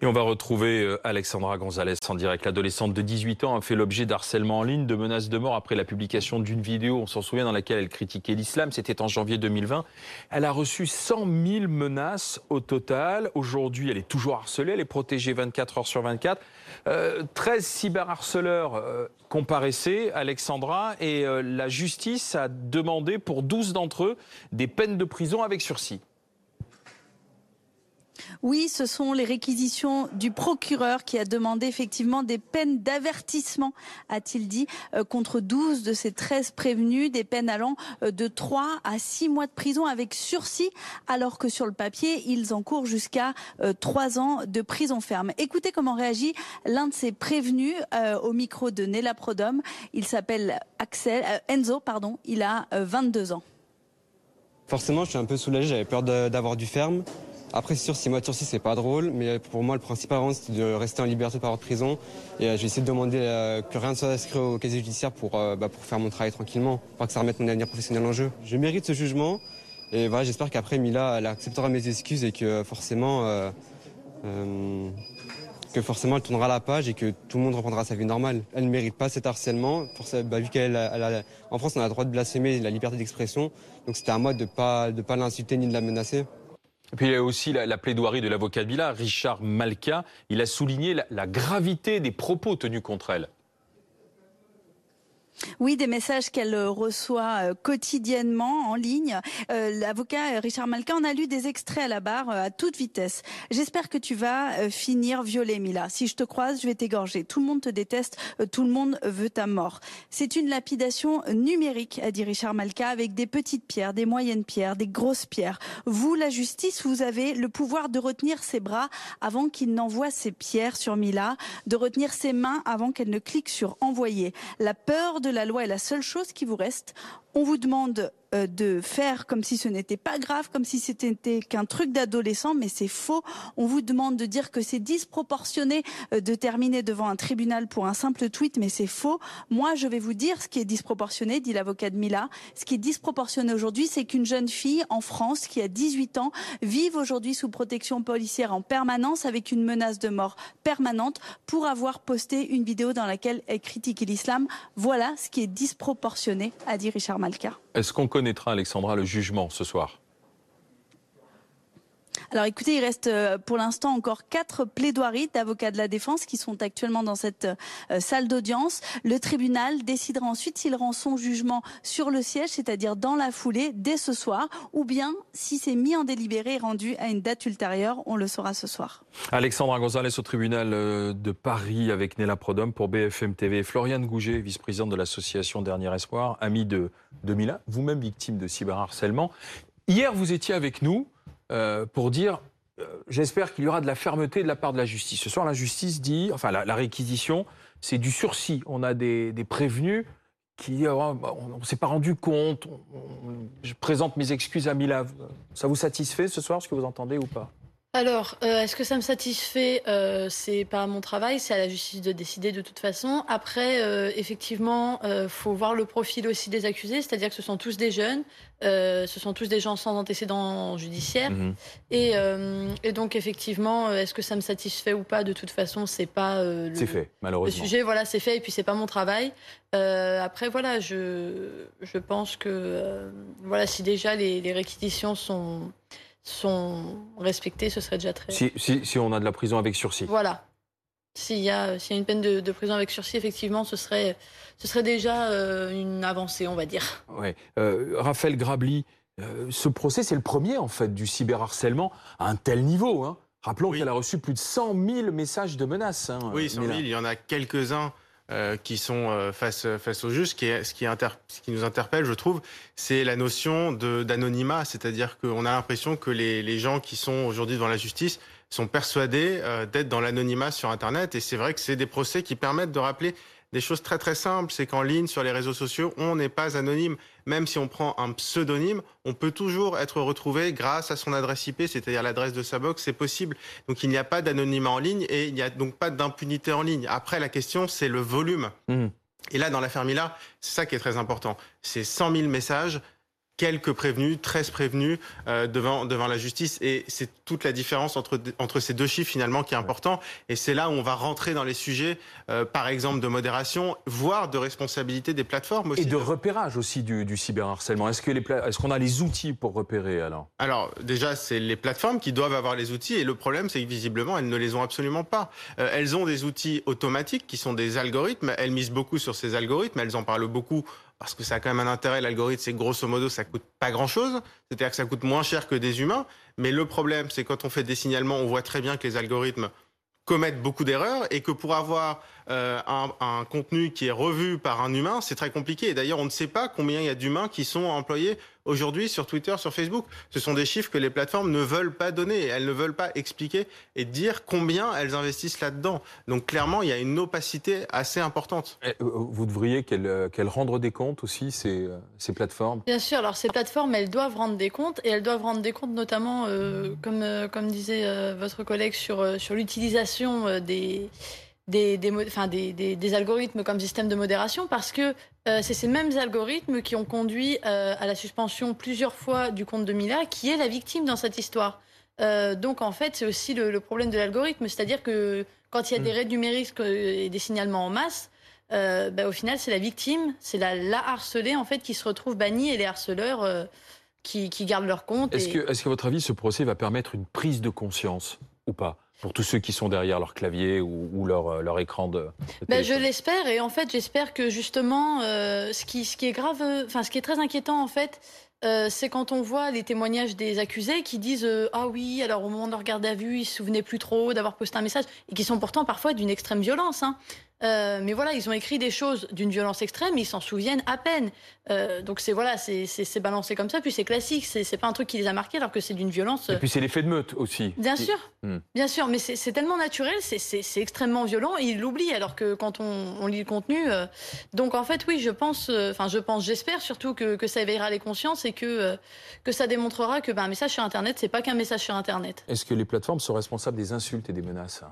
Et on va retrouver euh, Alexandra Gonzalez en direct. L'adolescente de 18 ans a fait l'objet d'harcèlement en ligne, de menaces de mort après la publication d'une vidéo, on s'en souvient, dans laquelle elle critiquait l'islam. C'était en janvier 2020. Elle a reçu 100 000 menaces au total. Aujourd'hui, elle est toujours harcelée. Elle est protégée 24 heures sur 24. 13 cyberharceleurs euh, comparaissaient, Alexandra, et euh, la justice a demandé pour 12 d'entre eux des peines de prison avec sursis. Oui, ce sont les réquisitions du procureur qui a demandé effectivement des peines d'avertissement, a-t-il dit, euh, contre 12 de ces 13 prévenus, des peines allant euh, de 3 à 6 mois de prison avec sursis, alors que sur le papier, ils encourent jusqu'à 3 euh, ans de prison ferme. Écoutez comment réagit l'un de ces prévenus au micro de Nella Prodome. Il s'appelle Axel, Enzo, pardon, il a 22 ans. Forcément, je suis un peu soulagé, j'avais peur d'avoir du ferme. Après, c'est sûr, 6 mois de sursis, c'est pas drôle, mais pour moi, le principal, c'est de rester en liberté par de prison. Et euh, j'ai essayé de demander euh, que rien ne soit inscrit au casier judiciaire pour, euh, bah, faire mon travail tranquillement, pour que ça remette mon avenir professionnel en jeu. Je mérite ce jugement, et voilà, j'espère qu'après, Mila, elle acceptera mes excuses et que forcément, que forcément, elle tournera la page et que tout le monde reprendra sa vie normale. Elle ne mérite pas cet harcèlement. Bah, vu qu'elle, en France, on a le droit de blasphémer la liberté d'expression, donc c'était à moi de ne pas, de pas l'insulter ni de la menacer. Et puis il y a aussi la, plaidoirie de l'avocat de Richard Malka. Il a souligné la gravité des propos tenus contre elle. Oui, des messages qu'elle euh, reçoit euh, quotidiennement en ligne. Euh, l'avocat Richard Malka en a lu des extraits à la barre à toute vitesse. J'espère que tu vas finir violée, Mila. Si je te croise, je vais t'égorger. Tout le monde te déteste, tout le monde veut ta mort. C'est une lapidation numérique, a dit Richard Malka, avec des petites pierres, des moyennes pierres, des grosses pierres. Vous, la justice, vous avez le pouvoir de retenir ses bras avant qu'il n'envoie ses pierres sur Mila, de retenir ses mains avant qu'elle ne clique sur envoyer. La peur de la loi est la seule chose qui vous reste. On vous demande euh, de faire comme si ce n'était pas grave, comme si c'était qu'un truc d'adolescent, mais c'est faux. On vous demande de dire que c'est disproportionné euh, de terminer devant un tribunal pour un simple tweet, mais c'est faux. Moi, je vais vous dire ce qui est disproportionné, dit l'avocat de Mila. Ce qui est disproportionné aujourd'hui, c'est qu'une jeune fille en France qui a 18 ans vive aujourd'hui sous protection policière en permanence avec une menace de mort permanente pour avoir posté une vidéo dans laquelle elle critique l'islam. Voilà ce qui est disproportionné, a dit Richard Malka. Est-ce qu'on connaîtra, Alexandra, le jugement ce soir? Alors écoutez, il reste euh, pour l'instant encore quatre plaidoiries d'avocats de la défense qui sont actuellement dans cette euh, salle d'audience. Le tribunal décidera ensuite s'il rend son jugement sur le siège, c'est-à-dire dans la foulée, dès ce soir, ou bien si c'est mis en délibéré et rendu à une date ultérieure, on le saura ce soir. Alexandra Gonzalez au tribunal euh, de Paris avec Néla Prodhomme pour BFM TV. Floriane Gouget, vice-présidente de l'association Dernier Espoir, amie de, de vous-même victime de cyberharcèlement. Hier, vous étiez avec nous. Euh, pour dire euh, j'espère qu'il y aura de la fermeté de la part de la justice. Ce soir, la justice dit, enfin la, réquisition, c'est du sursis. On a des, prévenus qui, euh, on ne s'est pas rendu compte. je présente mes excuses à Mila. Ça vous satisfait ce soir, ce que vous entendez ou pas? Alors, est-ce que ça me satisfait? C'est pas mon travail, c'est à la justice de décider de toute façon. Après, effectivement, il faut voir le profil aussi des accusés, c'est-à-dire que ce sont tous des jeunes, euh, ce sont tous des gens sans antécédents judiciaires. Mhm. Euh, et, donc, effectivement, euh, est-ce que ça me satisfait ou pas? De toute façon, c'est pas le, fait, malheureusement. le sujet. Voilà, c'est fait, et puis c'est pas mon travail. après, voilà, je, je pense que voilà, si déjà les, réquisitions sont sont respectées, ce serait déjà très. Si, si, si on a de la prison avec sursis. Voilà. S'il y, a, une peine de, prison avec sursis, effectivement, ce serait, ce serait déjà euh, une avancée, on va dire. Ouais. Euh, Raphaël Grabli, euh, ce procès, c'est le premier, en fait, du cyberharcèlement à un tel niveau. Hein. Rappelons qu'elle a reçu plus de 100 000 messages de menaces. Hein, oui, 100 000, il y en a quelques-uns. Qui sont face, face au juge. Ce qui, ce, qui ce qui nous interpelle, je trouve, c'est la notion d'anonymat. C'est-à-dire qu'on a l'impression que les, les, gens qui sont aujourd'hui devant la justice sont persuadés euh, d'être dans l'anonymat sur Internet. Et c'est vrai que c'est des procès qui permettent de rappeler des choses très très simples. C'est qu'en ligne, sur les réseaux sociaux, on n'est pas anonyme. Même si on prend un pseudonyme, on peut toujours être retrouvé grâce à son adresse IP, c'est-à-dire l'adresse de sa box. C'est possible. Donc il n'y a pas d'anonymat en ligne et il n'y a donc pas d'impunité en ligne. Après, la question, c'est le volume. Mmh. Et là, dans l'affaire Mila, c'est ça qui est très important. C'est 100 000 messages quelques prévenus, 13 prévenus euh, devant, devant la justice. Et c'est toute la différence entre, entre ces deux chiffres finalement qui est important. Et c'est là où on va rentrer dans les sujets, euh, par exemple, de modération, voire de responsabilité des plateformes aussi. Et de repérage aussi du, du cyberharcèlement. Est-ce qu'on est qu'on a les outils pour repérer alors Alors déjà, c'est les plateformes qui doivent avoir les outils. Et le problème, c'est que visiblement, elles ne les ont absolument pas. Euh, elles ont des outils automatiques qui sont des algorithmes. Elles misent beaucoup sur ces algorithmes. Elles en parlent beaucoup parce que ça a quand même un intérêt, l'algorithme, c'est grosso modo, ça coûte pas grand-chose, c'est-à-dire que ça coûte moins cher que des humains, mais le problème, c'est quand on fait des signalements, on voit très bien que les algorithmes commettent beaucoup d'erreurs et que pour avoir euh, un, un, contenu qui est revu par un humain, c'est très compliqué. Et d'ailleurs, on ne sait pas combien il y a d'humains qui sont employés aujourd'hui sur Twitter, sur Facebook. Ce sont des chiffres que les plateformes ne veulent pas donner. Elles ne veulent pas expliquer et dire combien elles investissent là-dedans. Donc clairement, il y a une opacité assez importante. Euh, vous devriez qu'elles euh, rendent des comptes aussi, ces, ces, plateformes? Bien sûr. Alors ces plateformes, elles doivent rendre des comptes et elles doivent rendre des comptes notamment, euh, comme, comme disait euh, votre collègue, sur, sur l'utilisation des des, des, enfin des, des, algorithmes comme système de modération parce que euh, c'est ces mêmes algorithmes qui ont conduit euh, à la suspension plusieurs fois du compte de Mila, qui est la victime dans cette histoire. Euh, donc en fait, c'est aussi le, le, problème de l'algorithme, c'est-à-dire que quand il y a des mm. raids numériques et des signalements en masse, bah, au final, c'est la victime, c'est la, la, harcelée en fait qui se retrouve bannie et les harceleurs qui, qui, gardent leur compte. Est-ce que, est-ce que, votre avis, ce procès va permettre une prise de conscience ou pas? Pour tous ceux qui sont derrière leur clavier ou, ou leur, euh, leur, écran de. ben, je l'espère et en fait j'espère que justement euh, ce qui ce qui est grave, enfin ce qui est très inquiétant en fait. Euh, c'est quand on voit les témoignages des accusés qui disent euh, ah oui alors au moment de leur garde à vue ils se souvenaient plus trop d'avoir posté un message et qui sont pourtant parfois d'une extrême violence hein. Euh, mais voilà, ils ont écrit des choses d'une violence extrême, ils s'en souviennent à peine. Euh, donc c'est voilà, c'est balancé comme ça, puis c'est classique, c'est pas un truc qui les a marqués alors que c'est d'une violence. Et puis c'est l'effet de meute aussi. Bien sûr, hmm. bien sûr, mais c'est tellement naturel, c'est extrêmement violent, et ils l'oublient alors que quand on, on lit le contenu. Euh... donc en fait, oui, je pense, euh, enfin je pense, j'espère surtout que, que, ça éveillera les consciences et que euh, que ça démontrera que ben, un message sur Internet, c'est pas qu'un message sur Internet. Est-ce que les plateformes sont responsables des insultes et des menaces?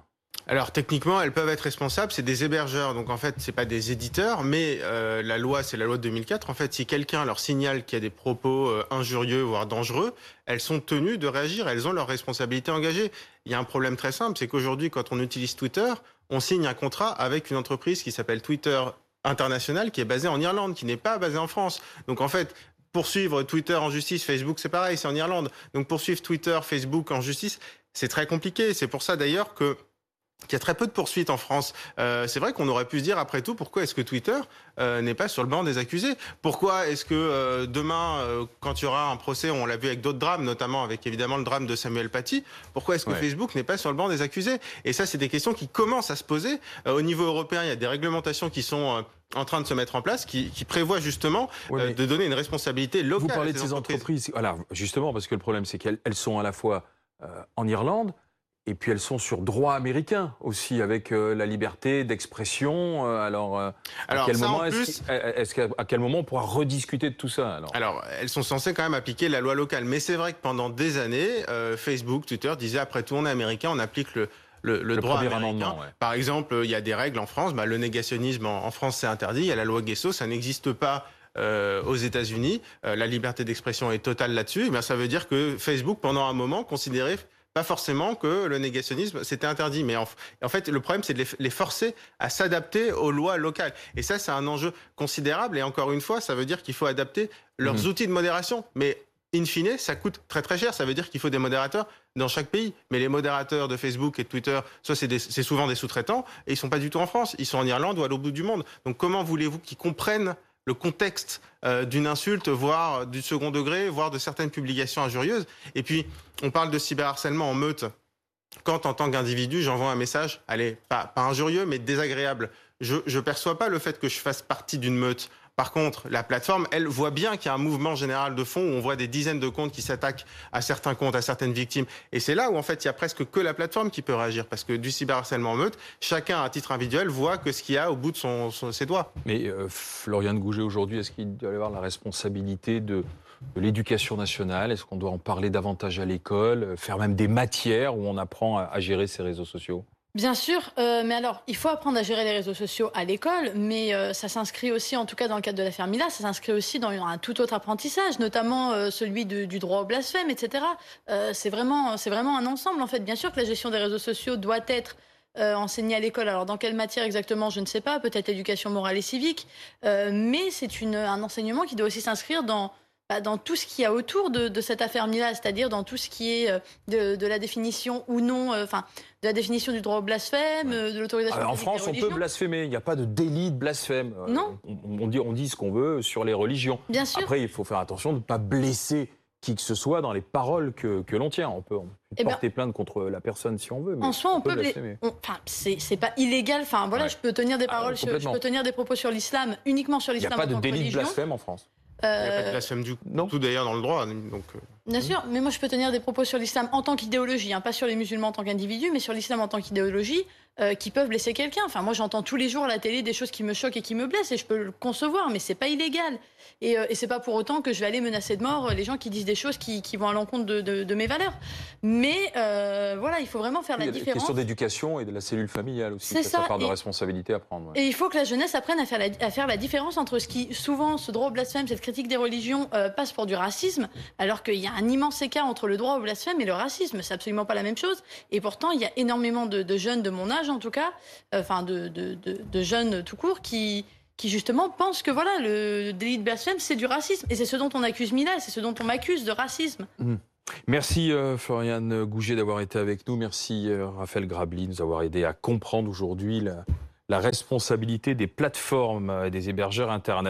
Alors techniquement, elles peuvent être responsables, c'est des hébergeurs, donc en fait, c'est pas des éditeurs, mais euh, la loi, c'est la loi de 2004. En fait, si quelqu'un leur signale qu'il y a des propos euh, injurieux, voire dangereux, elles sont tenues de réagir, elles ont leur responsabilité engagée. Il y a un problème très simple, c'est qu'aujourd'hui, quand on utilise Twitter, on signe un contrat avec une entreprise qui s'appelle Twitter International, qui est basée en Irlande, qui n'est pas basée en France. Donc en fait, poursuivre Twitter en justice, Facebook, c'est pareil, c'est en Irlande. Donc poursuivre Twitter, Facebook en justice, c'est très compliqué. C'est pour ça d'ailleurs que il y a très peu de poursuites en France. Euh, c'est vrai qu'on aurait pu se dire, après tout, pourquoi est-ce que Twitter euh, n'est pas sur le banc des accusés? Pourquoi est-ce que euh, demain, quand il y aura un procès, on l'a vu avec d'autres drames, notamment avec évidemment le drame de Samuel Paty, pourquoi est-ce que Facebook n'est pas sur le banc des accusés? Et ça, c'est des questions qui commencent à se poser. Au niveau européen, il y a des réglementations qui sont en train de se mettre en place, qui, qui prévoient justement de donner une responsabilité locale. Vous parlez de ces entreprises. entreprises. Voilà, justement, parce que le problème, c'est qu'elles sont à la fois en Irlande, et puis elles sont sur droit américain aussi, avec euh, la liberté d'expression. Euh, alors, euh, alors, à quel moment est-ce qu'à quel moment on pourra rediscuter de tout ça alors, alors, elles sont censées quand même appliquer la loi locale, mais c'est vrai que pendant des années, Facebook, Twitter disaient après tout on est américain, on applique le le, le, droit américain. Ouais. Par exemple, il y a des règles en France. Bah, le négationnisme en, en France, c'est interdit. Il y a la loi Guesso, ça n'existe pas euh, aux États-Unis. Euh, la liberté d'expression est totale là-dessus. Eh ça veut dire que Facebook, pendant un moment, considérait pas forcément que le négationnisme c'était interdit, mais en, en, fait le problème c'est de les, forcer à s'adapter aux lois locales. Et ça c'est un enjeu considérable. Et encore une fois, ça veut dire qu'il faut adapter leurs mmh. outils de modération. Mais in fine, ça coûte très très cher. Ça veut dire qu'il faut des modérateurs dans chaque pays. Mais les modérateurs de Facebook et de Twitter, soit c'est souvent des sous-traitants, et ils sont pas du tout en France. Ils sont en Irlande ou à l'autre bout du monde. Donc comment voulez-vous qu'ils comprennent le contexte euh, d'une insulte, voire du second degré, voire de certaines publications injurieuses. Et puis, on parle de cyberharcèlement en meute. Quand, en tant qu'individu, j'envoie un message, allez, pas, pas injurieux, mais désagréable, je ne perçois pas le fait que je fasse partie d'une meute. Par contre, la plateforme, elle voit bien qu'il y a un mouvement général de fond où on voit des dizaines de comptes qui s'attaquent à certains comptes, à certaines victimes. Et c'est là où, en fait, il y a presque que la plateforme qui peut réagir. Parce que du cyberharcèlement en meute, chacun, à titre individuel, voit que ce qu'il y a au bout de ses doigts. Mais euh, Florian de Gouget, aujourd'hui, est-ce qu'il doit y avoir la responsabilité de de l'éducation nationale? Est-ce qu'on doit en parler davantage à l'école Faire même des matières où on apprend à, gérer ces réseaux sociaux? Bien sûr, euh, mais alors, il faut apprendre à gérer les réseaux sociaux à l'école, mais euh, ça s'inscrit aussi, en tout cas dans le cadre de l'affaire Mila, ça s'inscrit aussi dans un tout autre apprentissage, notamment euh, celui du droit au blasphème, etc. C'est vraiment, c'est vraiment un ensemble, en fait. Bien sûr que la gestion des réseaux sociaux doit être enseignée à l'école. Alors, dans quelle matière exactement, je ne sais pas, peut-être éducation morale et civique, mais c'est un enseignement qui doit aussi s'inscrire dans bah, dans tout ce qu'il y a autour de, de cette affaire Mila, c'est-à-dire dans tout ce qui est euh, de, de la définition ou non, euh, enfin, de la définition du droit au blasphème, euh, de l'autorisation. Alors, en publique des France, on peut blasphémer. Il n'y a pas de délit de blasphème. Non. On, on dit, on dit ce qu'on veut sur les religions. Bien sûr. Après, il faut faire attention de ne pas blesser qui que ce soit dans les paroles que, que l'on tient. On peut, on peut Eh ben, porter plainte contre la personne si on veut. Mais En soi, on peut. on- Enfin, c'est pas illégal. Enfin, voilà, Ouais. je peux tenir des Ah, paroles, sur, je peux tenir des propos sur l'islam uniquement sur Il n'y a l'islam. pas en de délit de blasphème en France. Il n'y a pas de Euh, blasphème du Non. tout d'ailleurs dans le droit. Donc, euh, Bien sûr, mais moi je peux tenir des propos sur l'islam en tant qu'idéologie, hein, pas sur les musulmans en tant qu'individu, mais sur l'islam en tant qu'idéologie, euh, qui peuvent blesser quelqu'un. Enfin, moi j'entends tous les jours à la télé des choses qui me choquent et qui me blessent, et je peux le concevoir, mais c'est pas illégal. Et, euh, et c'est pas pour autant que je vais aller menacer de mort euh, les gens qui disent des choses qui, qui vont à l'encontre de, de- de mes valeurs. Mais euh, voilà, il faut vraiment faire la différence. questions d'éducation et de la cellule familiale aussi. C'est C'est ça, part de et- responsabilité à prendre. ouais. Et il faut que la jeunesse apprenne à faire la, à faire la différence entre ce qui, souvent, ce droit au blasphème, cette critique des religions, passe pour du racisme, alors qu'il y a un immense écart entre le droit au blasphème et le racisme. C'est absolument pas la même chose. Et pourtant, il y a énormément de, de jeunes de mon âge, en tout cas, euh, enfin, de, jeunes tout court, qui, qui justement pensent que voilà, le délit de blasphème, c'est du racisme. Et c'est ce dont on accuse Mila, c'est ce dont on m'accuse de racisme. Merci euh, Floriane Gouget d'avoir été avec nous. Merci euh, Raphaël Grabli de nous avoir aidé à comprendre aujourd'hui la, la responsabilité des plateformes et des hébergeurs Internet.